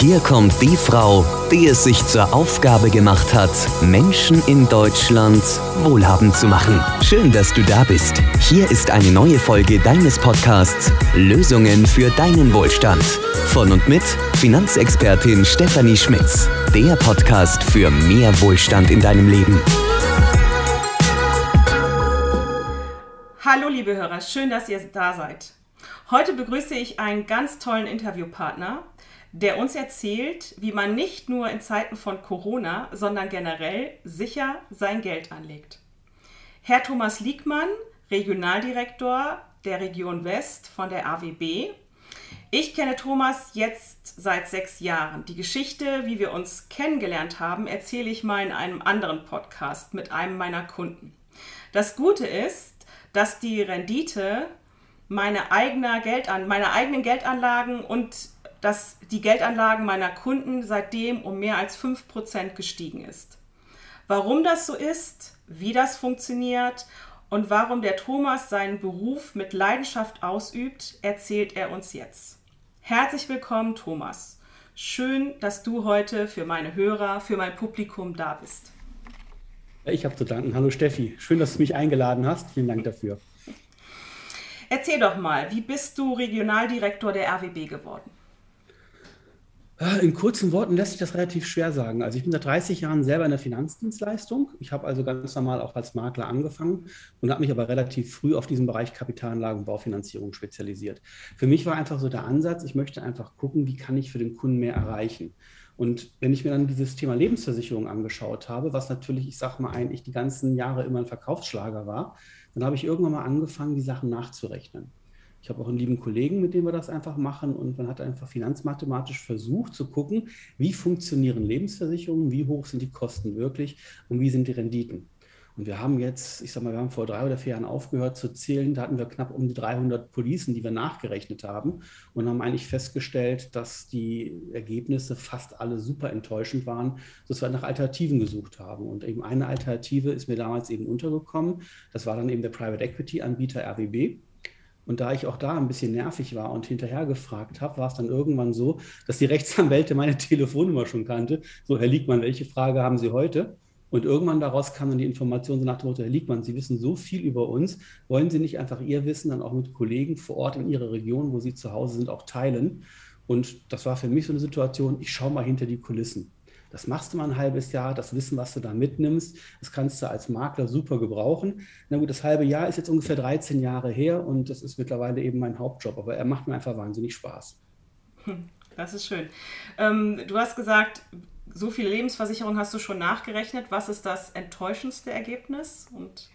Hier kommt die Frau, die es sich zur Aufgabe gemacht hat, Menschen in Deutschland wohlhabend zu machen. Schön, dass du da bist. Hier ist eine neue Folge deines Podcasts Lösungen für deinen Wohlstand. Von und mit Finanzexpertin Stefanie Schmitz. Der Podcast für mehr Wohlstand in deinem Leben. Hallo liebe Hörer, schön, dass ihr da seid. Heute begrüße ich einen ganz tollen Interviewpartner, der uns erzählt, wie man nicht nur in Zeiten von Corona, sondern generell sicher sein Geld anlegt. Herr Thomas Liegmann, Regionaldirektor der Region West von der AWB. Ich kenne Thomas jetzt seit sechs Jahren. Die Geschichte, wie wir uns kennengelernt haben, erzähle ich mal in einem anderen Podcast mit einem meiner Kunden. Das Gute ist, dass die Rendite meine, eigene Geldan meine eigenen Geldanlagen und dass die Geldanlagen meiner Kunden seitdem um mehr als 5% gestiegen ist. Warum das so ist, wie das funktioniert und warum der Thomas seinen Beruf mit Leidenschaft ausübt, erzählt er uns jetzt. Herzlich willkommen, Thomas. Schön, dass du heute für meine Hörer, für mein Publikum da bist. Ich habe zu danken. Hallo Steffi. Schön, dass du mich eingeladen hast. Vielen Dank dafür. Erzähl doch mal, wie bist du Regionaldirektor der RWB geworden? Ah, in kurzen Worten lässt sich das relativ schwer sagen. Also ich bin seit 30 Jahren selber in der Finanzdienstleistung. Ich habe also ganz normal auch als Makler angefangen und habe mich aber relativ früh auf diesen Bereich Kapitalanlagen und Baufinanzierung spezialisiert. Für mich war einfach so der Ansatz, ich möchte einfach gucken, wie kann ich für den Kunden mehr erreichen. Und wenn ich mir dann dieses Thema Lebensversicherung angeschaut habe, was natürlich, ich sage mal, eigentlich die ganzen Jahre immer ein Verkaufsschlager war, dann habe ich irgendwann mal angefangen, die Sachen nachzurechnen. Ich habe auch einen lieben Kollegen, mit dem wir das einfach machen und man hat einfach finanzmathematisch versucht zu gucken, wie funktionieren Lebensversicherungen, wie hoch sind die Kosten wirklich und wie sind die Renditen. Und wir haben jetzt, ich sag mal, wir haben vor drei oder vier Jahren aufgehört zu zählen. Da hatten wir knapp um die 300 Policen, die wir nachgerechnet haben und haben eigentlich festgestellt, dass die Ergebnisse fast alle super enttäuschend waren, dass wir nach Alternativen gesucht haben. Und eben eine Alternative ist mir damals eben untergekommen. Das war dann eben der Private Equity Anbieter RWB. Und da ich auch da ein bisschen nervig war und hinterher gefragt habe, war es dann irgendwann so, dass die Rechtsanwälte meine Telefonnummer schon kannte. So, Herr Liegmann, welche Frage haben Sie heute? Und irgendwann daraus kam dann die Information so nach dem Motto, Herr Liegmann, Sie wissen so viel über uns, wollen Sie nicht einfach Ihr Wissen dann auch mit Kollegen vor Ort in Ihrer Region, wo Sie zu Hause sind, auch teilen? Und das war für mich so eine Situation, ich schaue mal hinter die Kulissen. Das machst du mal ein halbes Jahr, das Wissen, was du da mitnimmst, das kannst du als Makler super gebrauchen. Na gut, das halbe Jahr ist jetzt ungefähr 13 Jahre her und das ist mittlerweile eben mein Hauptjob, aber er macht mir einfach wahnsinnig Spaß. Hm, das ist schön. Ähm, du hast gesagt, so viele Lebensversicherungen hast du schon nachgerechnet. Was ist das enttäuschendste Ergebnis? Und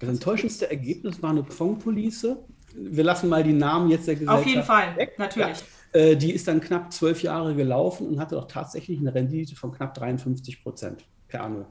das enttäuschendste Ergebnis war eine Fondpolice. Wir lassen mal die Namen jetzt der Gesellschaft Auf jeden Fall, weg. natürlich. Ja. Äh, die ist dann knapp zwölf Jahre gelaufen und hatte auch tatsächlich eine Rendite von knapp 53 Prozent per anno.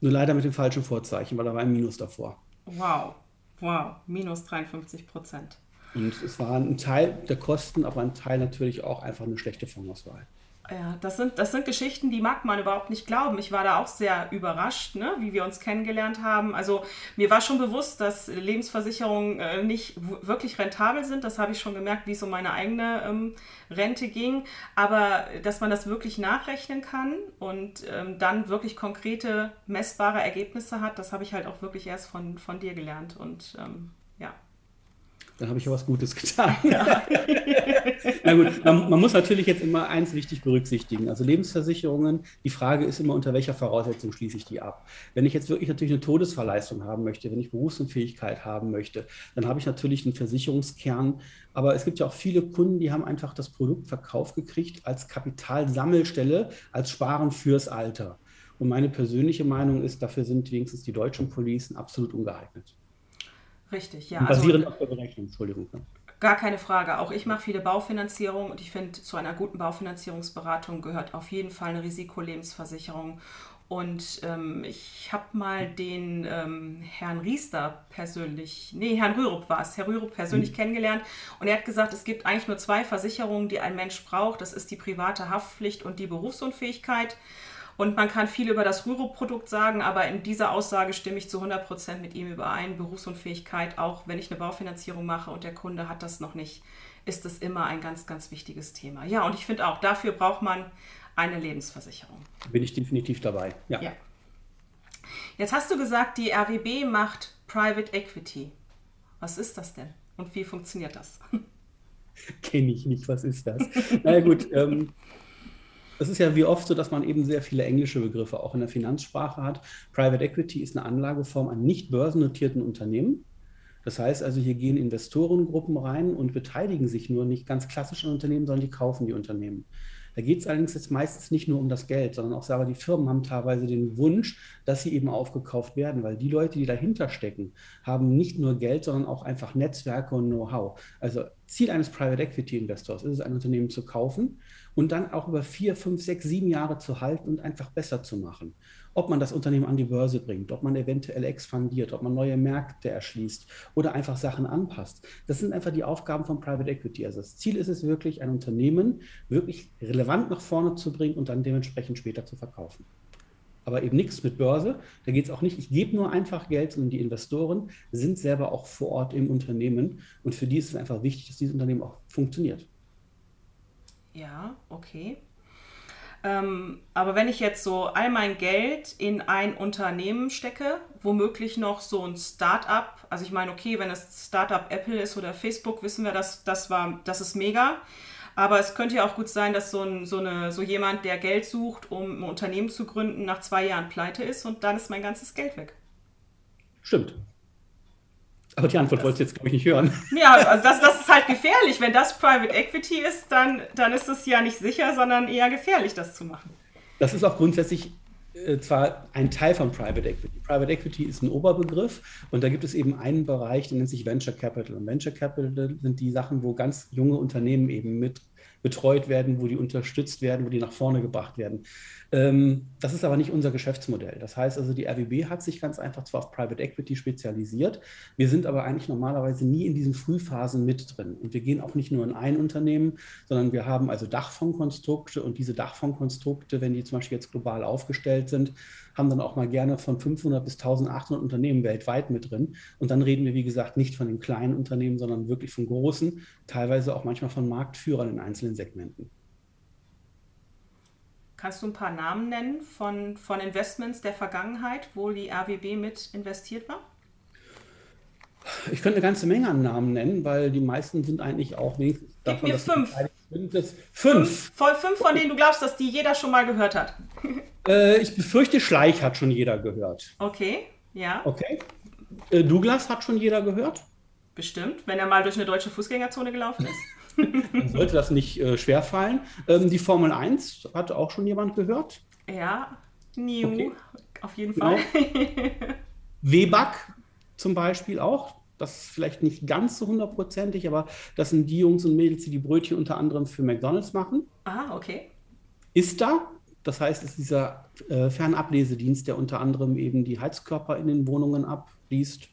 Nur leider mit dem falschen Vorzeichen, weil da war ein Minus davor. Wow, wow, minus 53 Prozent. Und es war ein Teil der Kosten, aber ein Teil natürlich auch einfach eine schlechte Fondsauswahl. Ja, das sind, das sind Geschichten, die mag man überhaupt nicht glauben. Ich war da auch sehr überrascht, ne, wie wir uns kennengelernt haben. Also mir war schon bewusst, dass Lebensversicherungen äh, nicht wirklich rentabel sind. Das habe ich schon gemerkt, wie es um meine eigene ähm, Rente ging. Aber dass man das wirklich nachrechnen kann und ähm, dann wirklich konkrete, messbare Ergebnisse hat, das habe ich halt auch wirklich erst von, von dir gelernt. Und ähm, dann habe ich ja was Gutes getan. Ja. Na gut, man, man, muss natürlich jetzt immer eins wichtig berücksichtigen. Also Lebensversicherungen, die Frage ist immer, unter welcher Voraussetzung schließe ich die ab. Wenn ich jetzt wirklich natürlich eine Todesverleistung haben möchte, wenn ich Berufsunfähigkeit haben möchte, dann habe ich natürlich einen Versicherungskern. Aber es gibt ja auch viele Kunden, die haben einfach das Produkt verkauft gekriegt als Kapitalsammelstelle, als Sparen fürs Alter. Und meine persönliche Meinung ist, dafür sind wenigstens die deutschen Policen absolut ungeeignet. Richtig, ja. Basierend also, auf der Berechnung, Entschuldigung. Gar keine Frage. Auch ich mache viele Baufinanzierung und ich finde, zu einer guten Baufinanzierungsberatung gehört auf jeden Fall eine Risikolebensversicherung. Und ähm, ich habe mal den ähm, Herrn Riester persönlich, nee, Herrn Rürup war es, Herr Rürup persönlich mhm. kennengelernt. Und er hat gesagt, es gibt eigentlich nur zwei Versicherungen, die ein Mensch braucht. Das ist die private Haftpflicht und die Berufsunfähigkeit. Und man kann viel über das Rüro-Produkt sagen, aber in dieser Aussage stimme ich zu 100% mit ihm überein. Berufsunfähigkeit, auch wenn ich eine Baufinanzierung mache und der Kunde hat das noch nicht, ist es immer ein ganz, ganz wichtiges Thema. Ja, und ich finde auch, dafür braucht man eine Lebensversicherung. Bin ich definitiv dabei. Ja. ja. Jetzt hast du gesagt, die RWB macht Private Equity. Was ist das denn und wie funktioniert das? Kenne ich nicht, was ist das? Na naja, gut, ähm, es ist ja wie oft so, dass man eben sehr viele englische Begriffe auch in der Finanzsprache hat. Private Equity ist eine Anlageform an nicht börsennotierten Unternehmen. Das heißt also, hier gehen Investorengruppen rein und beteiligen sich nur nicht ganz klassisch an Unternehmen, sondern die kaufen die Unternehmen. Da geht es allerdings jetzt meistens nicht nur um das Geld, sondern auch selber die Firmen haben teilweise den Wunsch, dass sie eben aufgekauft werden, weil die Leute, die dahinter stecken, haben nicht nur Geld, sondern auch einfach Netzwerke und Know-how. Also Ziel eines Private Equity Investors ist es, ein Unternehmen zu kaufen und dann auch über vier, fünf, sechs, sieben Jahre zu halten und einfach besser zu machen ob man das Unternehmen an die Börse bringt, ob man eventuell expandiert, ob man neue Märkte erschließt oder einfach Sachen anpasst. Das sind einfach die Aufgaben von Private Equity. Also das Ziel ist es wirklich, ein Unternehmen wirklich relevant nach vorne zu bringen und dann dementsprechend später zu verkaufen. Aber eben nichts mit Börse. Da geht es auch nicht, ich gebe nur einfach Geld, sondern die Investoren sind selber auch vor Ort im Unternehmen. Und für die ist es einfach wichtig, dass dieses Unternehmen auch funktioniert. Ja, okay. Ähm, aber wenn ich jetzt so all mein Geld in ein Unternehmen stecke, womöglich noch so ein Start-up, also ich meine, okay, wenn es Start-up Apple ist oder Facebook, wissen wir, dass das war, das ist mega. Aber es könnte ja auch gut sein, dass so, ein, so, eine, so jemand, der Geld sucht, um ein Unternehmen zu gründen, nach zwei Jahren pleite ist und dann ist mein ganzes Geld weg. Stimmt. Aber die Antwort wolltest du jetzt, glaube ich, nicht hören. Ja, also das, das ist halt gefährlich. Wenn das Private Equity ist, dann, dann ist es ja nicht sicher, sondern eher gefährlich, das zu machen. Das ist auch grundsätzlich äh, zwar ein Teil von Private Equity. Private Equity ist ein Oberbegriff und da gibt es eben einen Bereich, der nennt sich Venture Capital. Und Venture Capital sind die Sachen, wo ganz junge Unternehmen eben mit betreut werden, wo die unterstützt werden, wo die nach vorne gebracht werden. Ähm, das ist aber nicht unser Geschäftsmodell. Das heißt also, die RWB hat sich ganz einfach zwar auf Private Equity spezialisiert, wir sind aber eigentlich normalerweise nie in diesen Frühphasen mit drin. Und wir gehen auch nicht nur in ein Unternehmen, sondern wir haben also Dachfondskonstrukte und diese Dachfondskonstrukte, wenn die zum Beispiel jetzt global aufgestellt sind, haben dann auch mal gerne von 500 bis 1800 Unternehmen weltweit mit drin. Und dann reden wir, wie gesagt, nicht von den kleinen Unternehmen, sondern wirklich von großen, teilweise auch manchmal von Marktführern in einzelnen Segmenten. Kannst du ein paar Namen nennen von, von Investments der Vergangenheit, wo die RWB mit investiert war? Ich könnte eine ganze Menge an Namen nennen, weil die meisten sind eigentlich auch wenigstens davon, Gib mir fünf. Fünf. fünf. Voll fünf, von denen du glaubst, dass die jeder schon mal gehört hat. Äh, ich befürchte, Schleich hat schon jeder gehört. Okay, ja. Okay. Äh, Douglas hat schon jeder gehört. Bestimmt, wenn er mal durch eine deutsche Fußgängerzone gelaufen ist. Dann sollte das nicht äh, schwer fallen. Ähm, die Formel 1 hat auch schon jemand gehört. Ja, New, okay. auf jeden genau. Fall. Weback zum Beispiel auch. Das ist vielleicht nicht ganz so hundertprozentig, aber das sind die Jungs und Mädels, die die Brötchen unter anderem für McDonalds machen. Ah, okay. Ist da, das heißt, es ist dieser äh, Fernablesedienst, der unter anderem eben die Heizkörper in den Wohnungen abliest.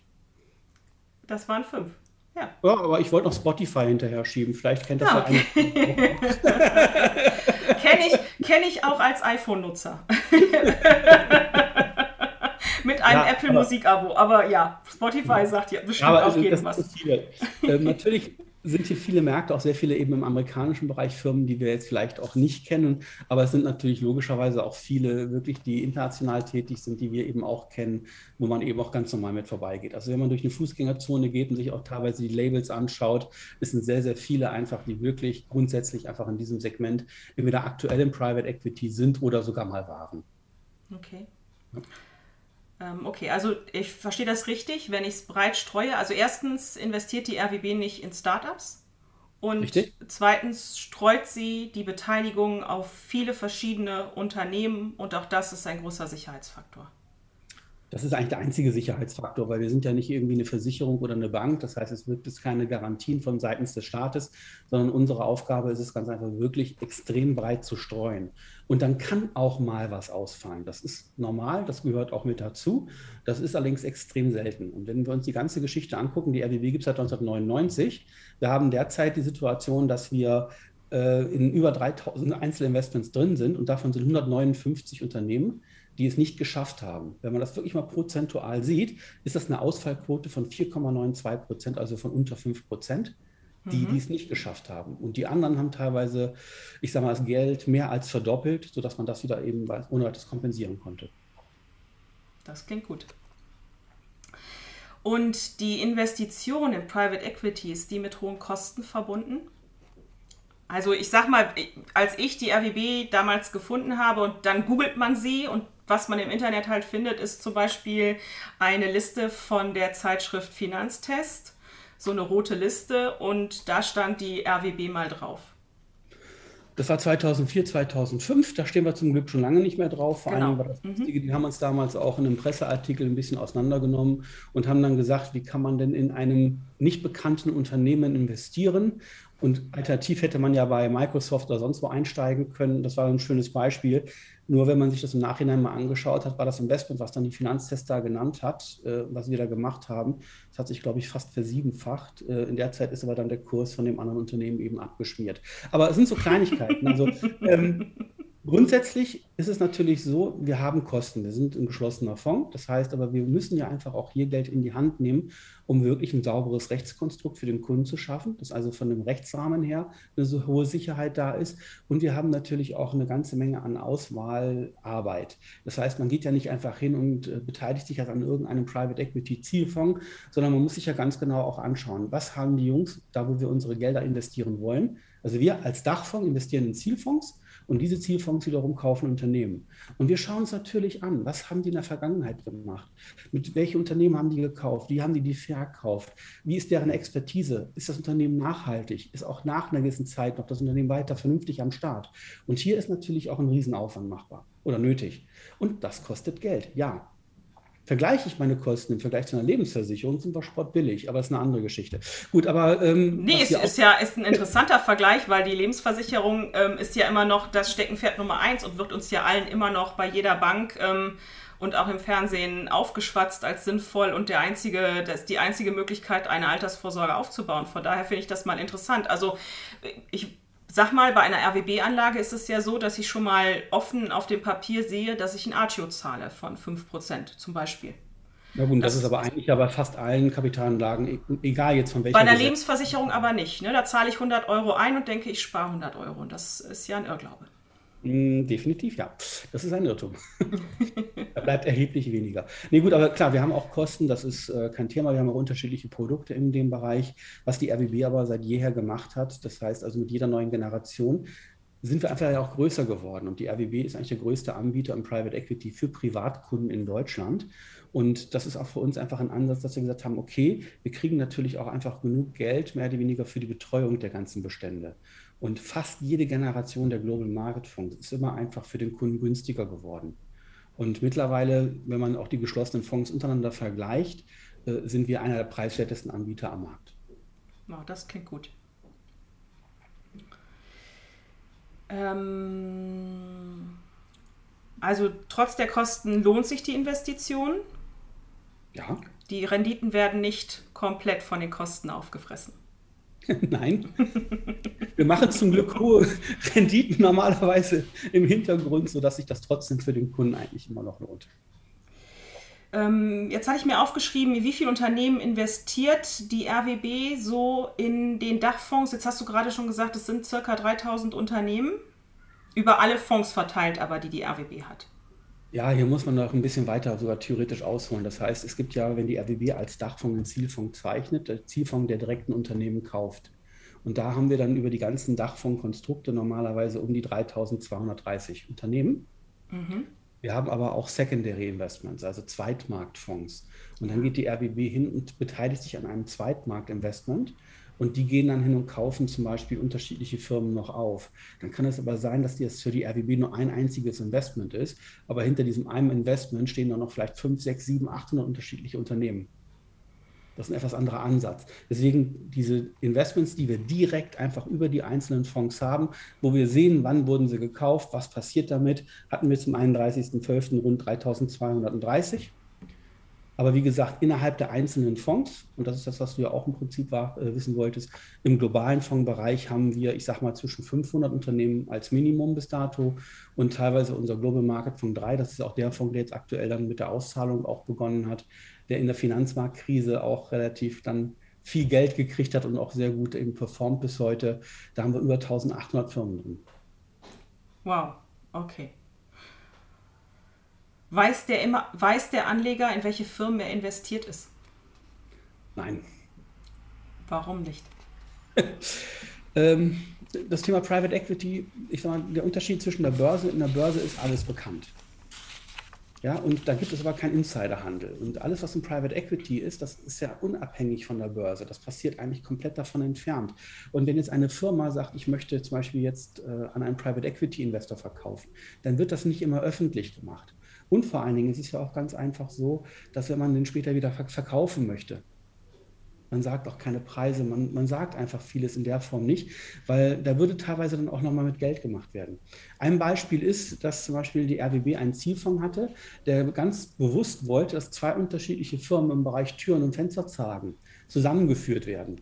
Das waren fünf. Ja. ja, aber ich wollte noch Spotify hinterher schieben. Vielleicht kennt das ja, okay. Kenne ich, kenn ich auch als iPhone-Nutzer. Mit einem ja, Apple Musik-Abo. Aber ja, Spotify sagt ja bestimmt auch jedem was. Äh, natürlich sind hier viele Märkte, auch sehr viele eben im amerikanischen Bereich Firmen, die wir jetzt vielleicht auch nicht kennen. Aber es sind natürlich logischerweise auch viele wirklich, die international tätig sind, die wir eben auch kennen, wo man eben auch ganz normal mit vorbeigeht. Also wenn man durch eine Fußgängerzone geht und sich auch teilweise die Labels anschaut, es sind sehr, sehr viele einfach, die wirklich grundsätzlich einfach in diesem Segment entweder aktuell im Private Equity sind oder sogar mal waren. Okay. Ja. Ähm, okay, also ich verstehe das richtig, wenn ich es breit streue. Also erstens investiert die RWB nicht in Startups. Und richtig? zweitens streut sie die Beteiligung auf viele verschiedene Unternehmen und auch das ist ein großer Sicherheitsfaktor. Das ist eigentlich der einzige Sicherheitsfaktor, weil wir sind ja nicht irgendwie eine Versicherung oder eine Bank. Das heißt, es es keine Garantien von seitens des Staates, sondern unsere Aufgabe ist es ganz einfach wirklich extrem breit zu streuen. Und dann kann auch mal was ausfallen. Das ist normal, das gehört auch mit dazu. Das ist allerdings extrem selten. Und wenn wir uns die ganze Geschichte angucken, die RWB gibt es seit 1999. Wir haben derzeit die Situation, dass wir äh, in über 3000 Einzelinvestments drin sind und davon sind 159 Unternehmen die es nicht geschafft haben. Wenn man das wirklich mal prozentual sieht, ist das eine Ausfallquote von 4,92 Prozent, also von unter 5 Prozent. die, mhm. die es nicht geschafft haben. Und die anderen haben teilweise, ich sage mal, das Geld mehr als verdoppelt, sodass man das wieder eben ohne weiteres kompensieren konnte. Das klingt gut. Und die Investition in Private Equity, ist die mit hohen Kosten verbunden? Also ich sag mal, als ich die RWB damals gefunden habe und dann googelt man sie und was man im Internet halt findet, ist zum Beispiel eine Liste von der Zeitschrift Finanztest, so eine rote Liste und da stand die RWB mal drauf. Das war 2004, 2005. Da stehen wir zum Glück schon lange nicht mehr drauf. Vor genau. allem war das mhm. Die haben uns damals auch in einem Presseartikel ein bisschen auseinandergenommen und haben dann gesagt, wie kann man denn in einem nicht bekannten Unternehmen investieren? Und alternativ hätte man ja bei Microsoft oder sonst wo einsteigen können. Das war ein schönes Beispiel. Nur wenn man sich das im Nachhinein mal angeschaut hat, war das Investment, was dann die Finanztester genannt hat, äh, was wir da gemacht haben, das hat sich, glaube ich, fast versiebenfacht. Äh, in der Zeit ist aber dann der Kurs von dem anderen Unternehmen eben abgeschmiert. Aber es sind so Kleinigkeiten. Also ähm, Grundsätzlich ist es natürlich so, wir haben Kosten. Wir sind ein geschlossener Fonds. Das heißt aber, wir müssen ja einfach auch hier Geld in die Hand nehmen, um wirklich ein sauberes Rechtskonstrukt für den Kunden zu schaffen, dass also von dem Rechtsrahmen her eine so hohe Sicherheit da ist. Und wir haben natürlich auch eine ganze Menge an Auswahlarbeit. Das heißt, man geht ja nicht einfach hin und äh, beteiligt sich an irgendeinem Private Equity Zielfonds, sondern man muss sich ja ganz genau auch anschauen, was haben die Jungs da, wo wir unsere Gelder investieren wollen. Also wir als Dachfonds investieren in Zielfonds und diese Zielfonds wiederum kaufen Unternehmen. Und wir schauen uns natürlich an, was haben die in der Vergangenheit gemacht? Mit welche Unternehmen haben die gekauft? Wie haben die die verkauft? Wie ist deren Expertise? Ist das Unternehmen nachhaltig? Ist auch nach einer gewissen Zeit noch das Unternehmen weiter vernünftig am Start? Und hier ist natürlich auch ein Riesenaufwand machbar oder nötig. Und das kostet Geld, ja. Vergleiche ich meine Kosten im Vergleich zu einer Lebensversicherung, sind wir sportbillig, aber ist eine andere Geschichte. Gut, aber. Ähm, nee, es ist ja ist ein interessanter Vergleich, weil die Lebensversicherung ähm, ist ja immer noch das Steckenpferd Nummer eins und wird uns ja allen immer noch bei jeder Bank ähm, und auch im Fernsehen aufgeschwatzt als sinnvoll und der einzige, das die einzige Möglichkeit, eine Altersvorsorge aufzubauen. Von daher finde ich das mal interessant. Also ich Sag mal, bei einer RWB-Anlage ist es ja so, dass ich schon mal offen auf dem Papier sehe, dass ich ein Artio zahle von 5% zum Beispiel. Na gut, das, das, ist aber eigentlich ja bei fast allen Kapitalanlagen, e-, egal jetzt von welcher. Bei einer Gesetz. Lebensversicherung aber nicht. Ne? Da zahle ich 100 Euro ein und denke, ich spare 100 Euro. Und das ist ja ein Irrglaube. Mm, definitiv, ja. Das ist ein Irrtum. da bleibt erheblich weniger. Nee, gut, aber klar, wir haben auch Kosten, das ist äh, kein Thema. Wir haben auch unterschiedliche Produkte in dem Bereich, was die RWB aber seit jeher gemacht hat. Das heißt also mit jeder neuen Generation sind wir einfach auch größer geworden. Und die RWB ist eigentlich der größte Anbieter im Private Equity für Privatkunden in Deutschland. Und das ist auch für uns einfach ein Ansatz, dass wir gesagt haben, okay, wir kriegen natürlich auch einfach genug Geld, mehr oder weniger für die Betreuung der ganzen Bestände. Und fast jede Generation der Global Market Fonds ist immer einfach für den Kunden günstiger geworden. Und mittlerweile, wenn man auch die geschlossenen Fonds untereinander vergleicht, äh, sind wir einer der preiswertesten Anbieter am Markt. Wow, das klingt gut. Ähm, also trotz der Kosten lohnt sich die Investition? Ja. Die Renditen werden nicht komplett von den Kosten aufgefressen. Nein. Wir machen zum Glück hohe Renditen normalerweise im Hintergrund, sodass sich das trotzdem für den Kunden eigentlich immer noch lohnt. Ähm, jetzt hatte ich mir aufgeschrieben, wie viele Unternehmen investiert die RWB so in den Dachfonds? Jetzt hast du gerade schon gesagt, es sind circa 3000 Unternehmen, über alle Fonds verteilt, aber die die RWB hat. Ja, hier muss man noch ein bisschen weiter sogar theoretisch ausholen. Das heißt, es gibt ja, wenn die RWB als Dachfonds einen Zielfonds zeichnet, der Zielfonds, der direkt ein Unternehmen kauft. Und da haben wir dann über die ganzen Dachfondskonstrukte normalerweise um die 3230 Unternehmen. Mhm. Wir haben aber auch Secondary Investments, also Zweitmarktfonds. Und dann geht die RBB hin und beteiligt sich an einem Zweitmarktinvestment. Und die gehen dann hin und kaufen zum Beispiel unterschiedliche Firmen noch auf. Dann kann es aber sein, dass das für die RWB nur ein einziges Investment ist, aber hinter diesem einen Investment stehen dann noch vielleicht 5, 6, 7, 800 unterschiedliche Unternehmen. Das ist ein etwas anderer Ansatz. Deswegen diese Investments, die wir direkt einfach über die einzelnen Fonds haben, wo wir sehen, wann wurden sie gekauft, was passiert damit, hatten wir zum 31.12. rund 3230. Aber wie gesagt, innerhalb der einzelnen Fonds, und das ist das, was du ja auch im Prinzip war, äh, wissen wolltest, im globalen Fondsbereich haben wir, ich sage mal, zwischen 500 Unternehmen als Minimum bis dato und teilweise unser Global Market Fonds 3, das ist auch der Fonds, der jetzt aktuell dann mit der Auszahlung auch begonnen hat, der in der Finanzmarktkrise auch relativ dann viel Geld gekriegt hat und auch sehr gut eben performt bis heute. Da haben wir über 1800 Firmen drin. Wow, okay. Weiß der, immer, weiß der Anleger, in welche Firmen er investiert ist? Nein. Warum nicht? ähm, das Thema Private Equity, ich sage mal, der Unterschied zwischen der Börse und der Börse ist alles bekannt. Ja, und da gibt es aber keinen Insiderhandel. Und alles, was ein Private Equity ist, das ist ja unabhängig von der Börse. Das passiert eigentlich komplett davon entfernt. Und wenn jetzt eine Firma sagt, ich möchte zum Beispiel jetzt äh, an einen Private Equity Investor verkaufen, dann wird das nicht immer öffentlich gemacht. Und vor allen Dingen ist es ja auch ganz einfach so, dass wenn man den später wieder verkaufen möchte, man sagt auch keine Preise, man, man sagt einfach vieles in der Form nicht, weil da würde teilweise dann auch nochmal mit Geld gemacht werden. Ein Beispiel ist, dass zum Beispiel die RWB einen Zielfonds hatte, der ganz bewusst wollte, dass zwei unterschiedliche Firmen im Bereich Türen und Fensterzagen zusammengeführt werden.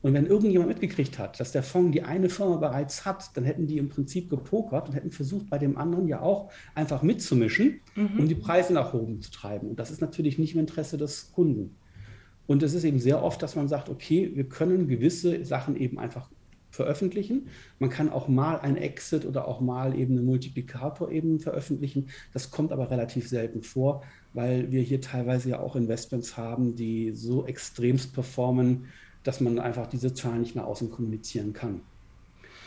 Und wenn irgendjemand mitgekriegt hat, dass der Fonds die eine Firma bereits hat, dann hätten die im Prinzip gepokert und hätten versucht, bei dem anderen ja auch einfach mitzumischen, mhm. um die Preise nach oben zu treiben. Und das ist natürlich nicht im Interesse des Kunden. Und es ist eben sehr oft, dass man sagt, okay, wir können gewisse Sachen eben einfach veröffentlichen. Man kann auch mal ein Exit oder auch mal eben einen Multiplikator eben veröffentlichen. Das kommt aber relativ selten vor, weil wir hier teilweise ja auch Investments haben, die so extremst performen, dass man einfach diese Zahlen nicht nach außen kommunizieren kann.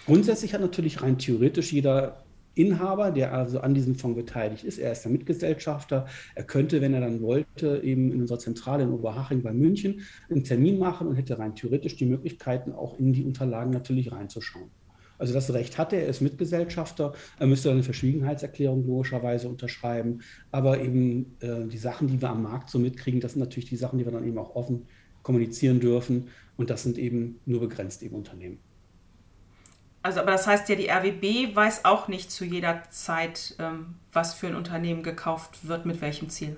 Grundsätzlich hat natürlich rein theoretisch jeder Inhaber, der also an diesem Fonds beteiligt ist. Er ist der Mitgesellschafter. Er könnte, wenn er dann wollte, eben in unserer Zentrale in Oberhaching bei München einen Termin machen und hätte rein theoretisch die Möglichkeiten, auch in die Unterlagen natürlich reinzuschauen. Also das Recht hat er, er ist Mitgesellschafter, er müsste eine Verschwiegenheitserklärung logischerweise unterschreiben. Aber eben äh, die Sachen, die wir am Markt so mitkriegen, das sind natürlich die Sachen, die wir dann eben auch offen kommunizieren dürfen. Und das sind eben nur begrenzt eben Unternehmen. Also, aber das heißt ja, die RWB weiß auch nicht zu jeder Zeit, ähm, was für ein Unternehmen gekauft wird, mit welchem Ziel.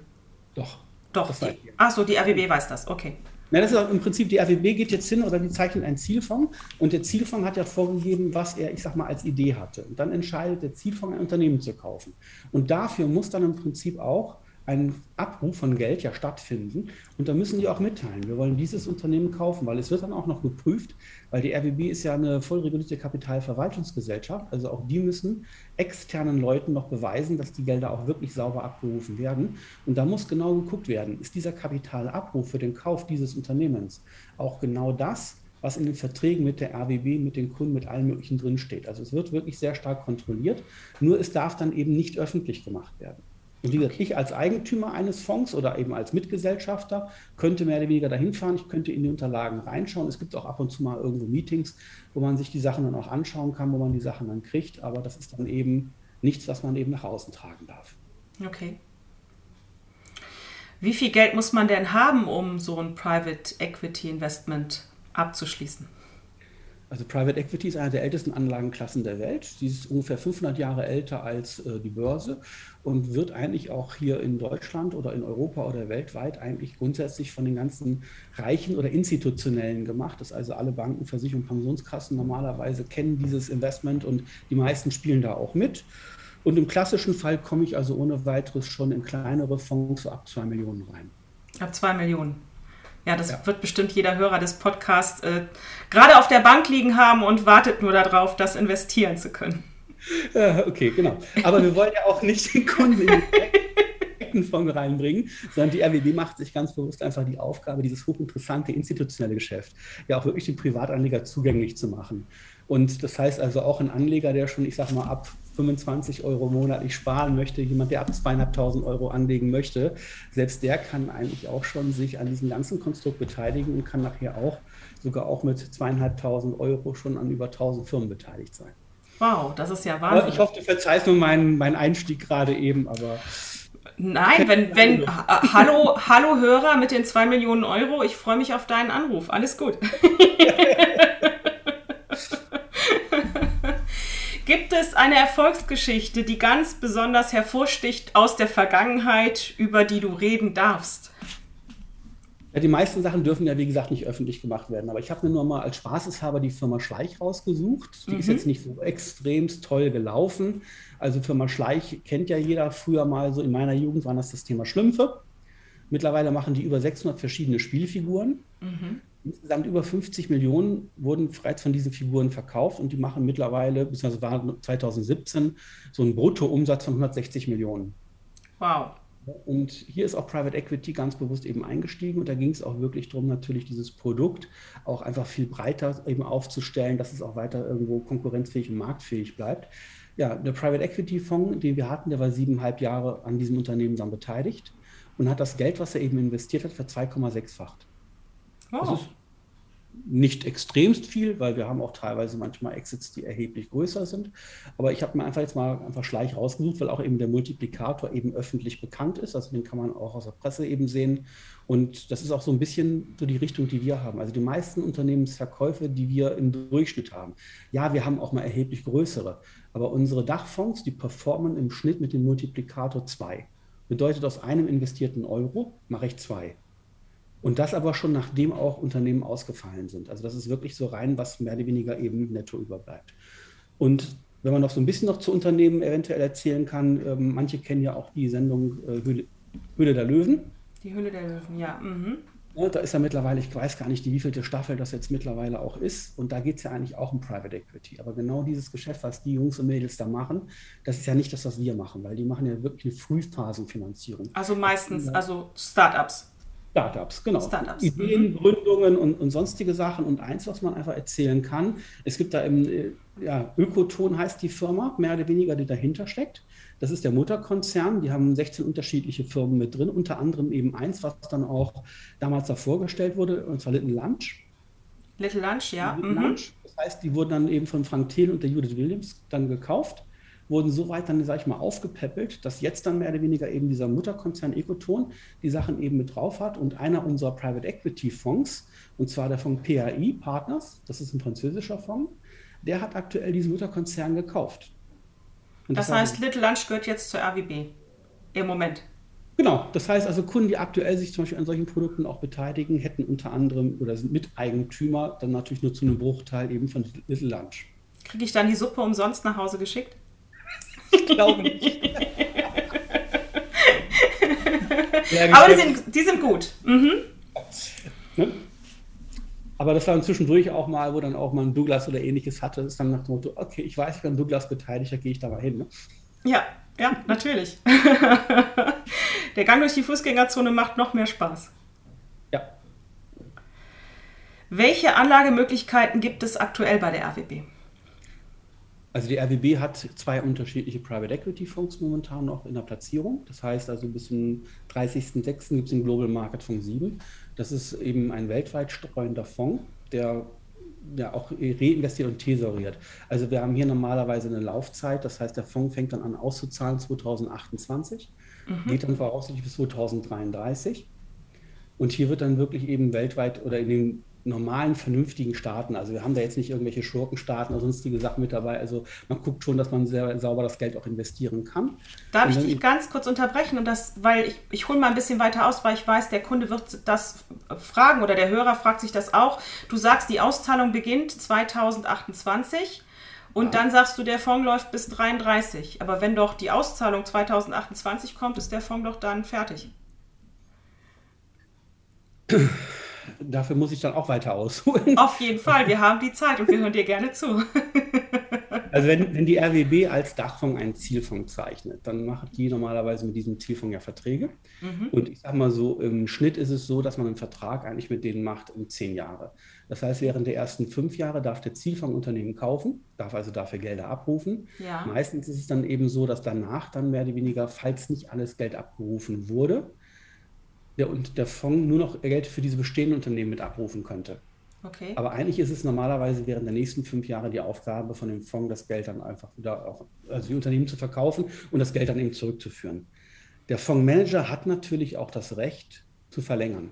Doch. Doch. Achso, die RWB weiß das, okay. Na, das ist auch im Prinzip, die RWB geht jetzt hin oder die zeichnet einen Zielfonds und der Zielfonds hat ja vorgegeben, was er, ich sag mal, als Idee hatte. Und dann entscheidet der Zielfonds, ein Unternehmen zu kaufen. Und dafür muss dann im Prinzip auch ein Abruf von Geld ja stattfinden. Und da müssen die auch mitteilen, wir wollen dieses Unternehmen kaufen, weil es wird dann auch noch geprüft, weil die RWB ist ja eine voll regulierte Kapitalverwaltungsgesellschaft. Also auch die müssen externen Leuten noch beweisen, dass die Gelder auch wirklich sauber abgerufen werden. Und da muss genau geguckt werden, ist dieser Kapitalabruf für den Kauf dieses Unternehmens auch genau das, was in den Verträgen mit der RWB, mit den Kunden, mit allen möglichen drinsteht. Also es wird wirklich sehr stark kontrolliert, nur es darf dann eben nicht öffentlich gemacht werden. Und wie gesagt, ich als Eigentümer eines Fonds oder eben als Mitgesellschafter könnte mehr oder weniger dahin fahren. Ich könnte in die Unterlagen reinschauen. Es gibt auch ab und zu mal irgendwo Meetings, wo man sich die Sachen dann auch anschauen kann, wo man die Sachen dann kriegt. Aber das ist dann eben nichts, was man eben nach außen tragen darf. Okay. Wie viel Geld muss man denn haben, um so ein Private Equity Investment abzuschließen? Also Private Equity ist eine der ältesten Anlagenklassen der Welt. Sie ist ungefähr 500 Jahre älter als äh, die Börse und wird eigentlich auch hier in Deutschland oder in Europa oder weltweit eigentlich grundsätzlich von den ganzen Reichen oder Institutionellen gemacht. Das also alle Banken, Versicherungen, Pensionskassen normalerweise kennen dieses Investment und die meisten spielen da auch mit. Und im klassischen Fall komme ich also ohne weiteres schon in kleinere Fonds ab 2 Millionen rein. Ab 2 Millionen. Ja, das ja. wird bestimmt jeder Hörer des Podcasts äh, gerade auf der Bank liegen haben und wartet nur darauf, das investieren zu können. Ja, okay, genau. Aber wir wollen ja auch nicht den Kunden in den Fonds reinbringen, sondern die RWB macht sich ganz bewusst einfach die Aufgabe, dieses hochinteressante institutionelle Geschäft ja auch wirklich den Privatanleger zugänglich zu machen. Und das heißt also auch ein Anleger, der schon, ich sag mal, ab 25 Euro monatlich sparen möchte, jemand, der ab zweieinhalbtausend Euro anlegen möchte, selbst der kann eigentlich auch schon sich an diesem ganzen Konstrukt beteiligen und kann nachher auch sogar auch mit zweieinhalbtausend Euro schon an über 1000 Firmen beteiligt sein. Wow, das ist ja Wahnsinn. Ich hoffe, du verzeihst nur meinen, meinen Einstieg gerade eben, aber. Nein, wenn, wenn, hallo, hallo Hörer mit den zwei Millionen Euro, ich freue mich auf deinen Anruf. Alles gut. Gibt es eine Erfolgsgeschichte, die ganz besonders hervorsticht aus der Vergangenheit, über die du reden darfst? Ja, die meisten Sachen dürfen ja, wie gesagt, nicht öffentlich gemacht werden. Aber ich habe mir nur mal als Spaßeshaber die Firma Schleich rausgesucht. Die mhm. ist jetzt nicht so extremst toll gelaufen. Also Firma Schleich kennt ja jeder. Früher mal so in meiner Jugend waren das das Thema Schlümpfe. Mittlerweile machen die über 600 verschiedene Spielfiguren. Mhm. Insgesamt über 50 Millionen wurden bereits von diesen Figuren verkauft und die machen mittlerweile, beziehungsweise war 2017, so einen Bruttoumsatz von 160 Millionen. Wow. Und hier ist auch Private Equity ganz bewusst eben eingestiegen und da ging es auch wirklich darum, natürlich dieses Produkt auch einfach viel breiter eben aufzustellen, dass es auch weiter irgendwo konkurrenzfähig und marktfähig bleibt. Ja, der Private Equity Fonds, den wir hatten, der war siebeneinhalb Jahre an diesem Unternehmen dann beteiligt und hat das Geld, was er eben investiert hat, für 2,6-facht. Oh. Das ist nicht extremst viel, weil wir haben auch teilweise manchmal Exits, die erheblich größer sind. Aber ich habe mir einfach jetzt mal einfach Schleich rausgesucht, weil auch eben der Multiplikator eben öffentlich bekannt ist. Also den kann man auch aus der Presse eben sehen. Und das ist auch so ein bisschen so die Richtung, die wir haben. Also die meisten Unternehmensverkäufe, die wir im Durchschnitt haben. Ja, wir haben auch mal erheblich größere. Aber unsere Dachfonds, die performen im Schnitt mit dem Multiplikator 2. Bedeutet, aus einem investierten Euro mache ich zwei. Und das aber schon nachdem auch Unternehmen ausgefallen sind. Also das ist wirklich so rein, was mehr oder weniger eben netto überbleibt. Und wenn man noch so ein bisschen noch zu Unternehmen eventuell erzählen kann, äh, manche kennen ja auch die Sendung äh, Höhle, Höhle, der Löwen. Die Höhle der Löwen, ja. Mhm. ja. Da ist ja mittlerweile, ich weiß gar nicht, die wievielte Staffel das jetzt mittlerweile auch ist. Und da geht es ja eigentlich auch um Private Equity. Aber genau dieses Geschäft, was die Jungs und Mädels da machen, das ist ja nicht das, was wir machen, weil die machen ja wirklich eine Frühphasenfinanzierung. Also meistens, also Startups. Startups, genau. Startups. Ideen, mhm. Gründungen und, und, sonstige Sachen. Und eins, was man einfach erzählen kann, es gibt da im, äh, ja, Ökoton heißt die Firma, mehr oder weniger, die dahinter steckt. Das ist der Mutterkonzern. Die haben 16 unterschiedliche Firmen mit drin, unter anderem eben eins, was dann auch damals da vorgestellt wurde, und zwar Little Lunch. Little Lunch, ja. Little mhm. Lunch. Das heißt, die wurden dann eben von Frank Thiel und der Judith Williams dann gekauft wurden so weit dann, sag ich mal, aufgepäppelt, dass jetzt dann mehr oder weniger eben dieser Mutterkonzern Ecoton die Sachen eben mit drauf hat und einer unserer Private Equity Fonds, und zwar der Fonds PAI Partners, das ist ein französischer Fonds, der hat aktuell diesen Mutterkonzern gekauft. Und das, das heißt, Little Lunch gehört jetzt zur RWB im Moment. Genau, das heißt also Kunden, die aktuell sich zum Beispiel an solchen Produkten auch beteiligen, hätten unter anderem oder sind Miteigentümer dann natürlich nur zu einem Bruchteil eben von Little Lunch. Kriege ich dann die Suppe umsonst nach Hause geschickt? Ich glaube nicht. Aber die sind, die sind gut. Mhm. Ne? Aber das war zwischendurch auch mal, wo dann auch mal ein Douglas oder ähnliches hatte, ist dann nach dem Motto, okay, ich weiß, ich bin Douglas beteiligt, da gehe ich da mal hin. Ne? Ja, ja, natürlich. Der Gang durch die Fußgängerzone macht noch mehr Spaß. Ja. Welche Anlagemöglichkeiten gibt es aktuell bei der RWB? Also die RWB hat zwei unterschiedliche Private Equity Fonds momentan noch in der Platzierung. Das heißt also bis zum 30.06. gibt es den Global Market Fonds 7. Das ist eben ein weltweit streuender Fonds, der ja auch reinvestiert und tesoriert. Also wir haben hier normalerweise eine Laufzeit, das heißt der Fonds fängt dann an auszuzahlen 2028, mhm. geht dann voraussichtlich bis 2033. Und hier wird dann wirklich eben weltweit oder in den normalen, vernünftigen Staaten. Also wir haben da jetzt nicht irgendwelche Schurkenstaaten oder sonstige Sachen mit dabei. Also man guckt schon, dass man sehr sauber das Geld auch investieren kann. Darf ich dich ganz kurz unterbrechen und das, weil ich, ich hole mal ein bisschen weiter aus, weil ich weiß, der Kunde wird das fragen oder der Hörer fragt sich das auch. Du sagst, die Auszahlung beginnt 2028. Und ja. dann sagst du, der Fonds läuft bis 33. Aber wenn doch die Auszahlung 2028 kommt, ist der Fonds doch dann fertig. Dafür muss ich dann auch weiter ausholen. Auf jeden Fall, wir haben die Zeit und wir hören dir gerne zu. Also wenn, wenn die RWB als Dachfonds einen Zielfonds zeichnet, dann macht die normalerweise mit diesem Zielfonds ja Verträge. Mhm. Und ich sage mal so, im Schnitt ist es so, dass man einen Vertrag eigentlich mit denen macht in zehn Jahre. Das heißt, während der ersten fünf Jahre darf der Zielfonds Unternehmen kaufen, darf also dafür Gelder abrufen. Ja. Meistens ist es dann eben so, dass danach dann mehr oder weniger, falls nicht alles Geld abgerufen wurde, der, und der Fonds nur noch Geld für diese bestehenden Unternehmen mit abrufen könnte. Okay. Aber eigentlich ist es normalerweise während der nächsten fünf Jahre die Aufgabe von dem Fonds, das Geld dann einfach wieder auch, also die Unternehmen zu verkaufen und das Geld dann eben zurückzuführen. Der Fondsmanager hat natürlich auch das Recht zu verlängern.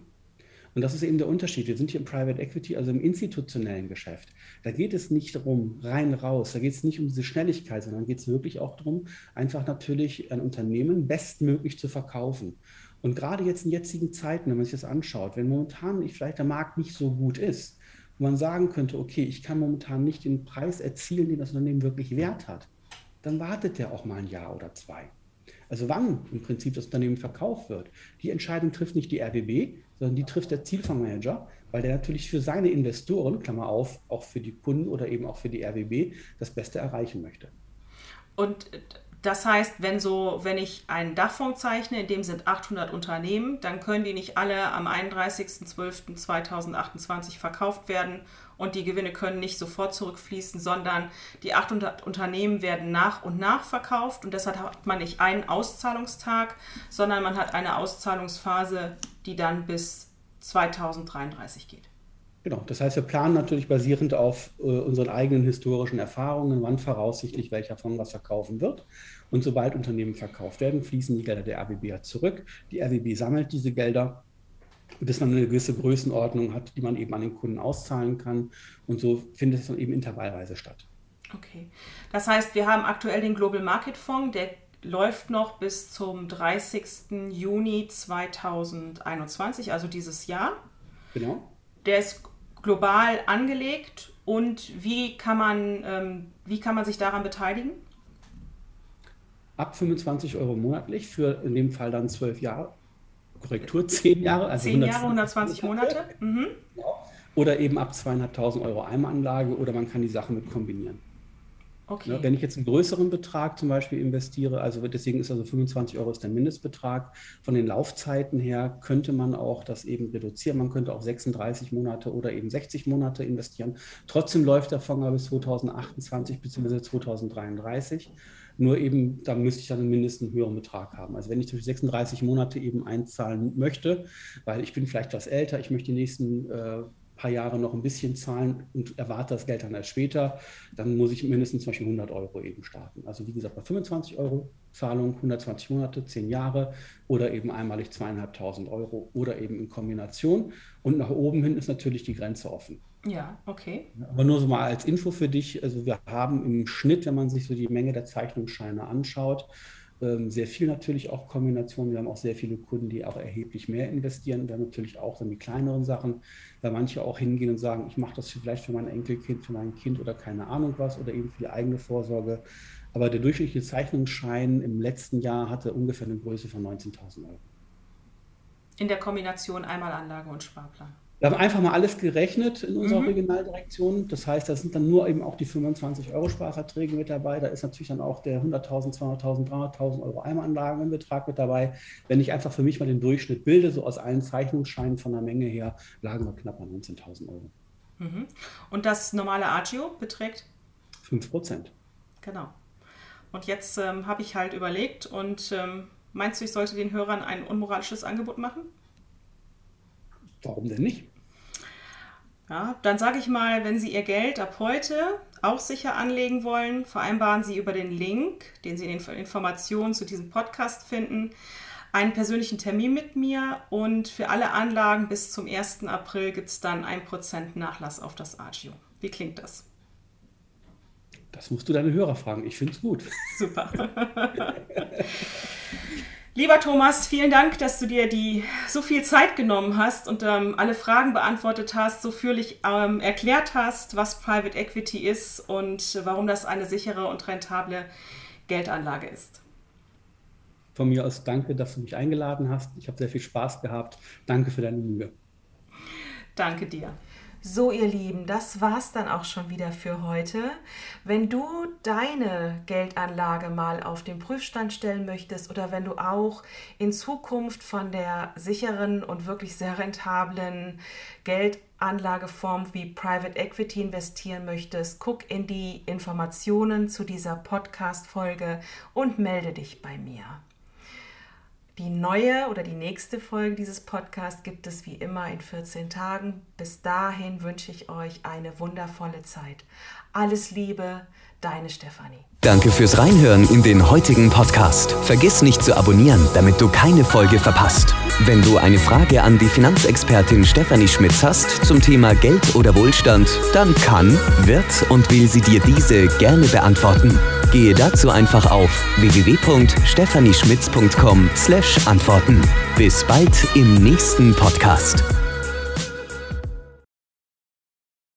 Und das ist eben der Unterschied. Wir sind hier im Private Equity, also im institutionellen Geschäft. Da geht es nicht darum, rein, raus. Da geht es nicht um diese Schnelligkeit, sondern geht es wirklich auch darum, einfach natürlich ein Unternehmen bestmöglich zu verkaufen. Und gerade jetzt in jetzigen Zeiten, wenn man sich das anschaut, wenn momentan vielleicht der Markt nicht so gut ist, wo man sagen könnte, okay, ich kann momentan nicht den Preis erzielen, den das Unternehmen wirklich wert hat, dann wartet der auch mal ein Jahr oder zwei. Also wann im Prinzip das Unternehmen verkauft wird, die Entscheidung trifft nicht die RBB, sondern die trifft der Zielfondsmanager, weil der natürlich für seine Investoren, Klammer auf, auch für die Kunden oder eben auch für die RBB, das Beste erreichen möchte. Und das heißt, wenn so, wenn ich einen Dachfonds zeichne, in dem sind 800 Unternehmen, dann können die nicht alle am 31.12.2028 verkauft werden und die Gewinne können nicht sofort zurückfließen, sondern die 800 Unternehmen werden nach und nach verkauft und deshalb hat man nicht einen Auszahlungstag, sondern man hat eine Auszahlungsphase, die dann bis 2033 geht. Genau, das heißt, wir planen natürlich basierend auf äh, unseren eigenen historischen Erfahrungen, wann voraussichtlich welcher Fonds was verkaufen wird. Und sobald Unternehmen verkauft werden, fließen die Gelder der RWB zurück. Die RWB sammelt diese Gelder, bis man eine gewisse Größenordnung hat, die man eben an den Kunden auszahlen kann. Und so findet es dann eben intervallweise statt. Okay, das heißt, wir haben aktuell den Global Market Fonds, der läuft noch bis zum 30. Juni 2021, also dieses Jahr. Genau. Der ist global angelegt und wie kann man, ähm, wie kann man sich daran beteiligen? Ab 25 Euro monatlich für in dem Fall dann zwölf Jahre. Korrektur, zehn Jahre. Also zehn Jahre, 120 Monate. Mhm. Oder eben ab 200.000 Euro Einmalanlage oder man kann die Sachen mit kombinieren. Okay. Ja, wenn ich jetzt einen größeren Betrag zum Beispiel investiere, also deswegen ist also 25 Euro ist der Mindestbetrag. Von den Laufzeiten her könnte man auch das eben reduzieren. Man könnte auch 36 Monate oder eben 60 Monate investieren. Trotzdem läuft der Fonds bis 2028 bzw. 2033. Nur eben, da müsste ich dann mindestens einen höheren Betrag haben. Also wenn ich durch 36 Monate eben einzahlen möchte, weil ich bin vielleicht was älter, ich möchte die nächsten äh, paar Jahre noch ein bisschen zahlen und erwarte das Geld dann erst später, dann muss ich mindestens zum Beispiel 100 Euro eben starten. Also wie gesagt, bei 25 Euro Zahlung, 120 Monate, 10 Jahre oder eben einmalig zweieinhalbtausend Euro oder eben in Kombination. Und nach oben hin ist natürlich die Grenze offen. Ja, okay. Aber nur so mal als Info für dich, also wir haben im Schnitt, wenn man sich so die Menge der Zeichnungsscheine anschaut, sehr viel natürlich auch Kombinationen. Wir haben auch sehr viele Kunden, die auch erheblich mehr investieren. Wir haben natürlich auch dann die kleineren Sachen, weil manche auch hingehen und sagen, ich mache das vielleicht für mein Enkelkind, für mein Kind oder keine Ahnung was oder eben für die eigene Vorsorge. Aber der durchschnittliche Zeichnungsschein im letzten Jahr hatte ungefähr eine Größe von 19.000 Euro. In der Kombination Einmalanlage und Sparplan. Wir haben einfach mal alles gerechnet in unserer mhm. Regionaldirektion. Das heißt, da sind dann nur eben auch die 25 Euro Sparverträge mit dabei. Da ist natürlich dann auch der 100.000, 200.000, 300.000 Euro Eimeranlagenbetrag mit dabei. Wenn ich einfach für mich mal den Durchschnitt bilde, so aus allen Zeichnungsscheinen von der Menge her, lagen wir knapp bei 19.000 Euro. Mhm. Und das normale Agio beträgt? 5 Prozent. Genau. Und jetzt ähm, habe ich halt überlegt und ähm, meinst du, ich sollte den Hörern ein unmoralisches Angebot machen? Warum denn nicht? Ja, dann sage ich mal, wenn Sie Ihr Geld ab heute auch sicher anlegen wollen, vereinbaren Sie über den Link, den Sie in den Informationen zu diesem Podcast finden, einen persönlichen Termin mit mir und für alle Anlagen bis zum 1. April gibt es dann 1% Nachlass auf das Agio. Wie klingt das? Das musst du deine Hörer fragen. Ich finde es gut. Super. Lieber Thomas, vielen Dank, dass du dir die so viel Zeit genommen hast und ähm, alle Fragen beantwortet hast, so führlich ähm, erklärt hast, was Private Equity ist und warum das eine sichere und rentable Geldanlage ist. Von mir aus danke, dass du mich eingeladen hast. Ich habe sehr viel Spaß gehabt. Danke für deine Mühe. Danke dir. So, ihr Lieben, das war's dann auch schon wieder für heute. Wenn du deine Geldanlage mal auf den Prüfstand stellen möchtest oder wenn du auch in Zukunft von der sicheren und wirklich sehr rentablen Geldanlageform wie Private Equity investieren möchtest, guck in die Informationen zu dieser Podcast-Folge und melde dich bei mir. Die neue oder die nächste Folge dieses Podcasts gibt es wie immer in 14 Tagen. Bis dahin wünsche ich euch eine wundervolle Zeit. Alles Liebe, deine Stefanie. Danke fürs Reinhören in den heutigen Podcast. Vergiss nicht zu abonnieren, damit du keine Folge verpasst. Wenn du eine Frage an die Finanzexpertin Stefanie Schmitz hast zum Thema Geld oder Wohlstand, dann kann, wird und will sie dir diese gerne beantworten. Gehe dazu einfach auf www.stephanieschmitz.com/antworten. Bis bald im nächsten Podcast.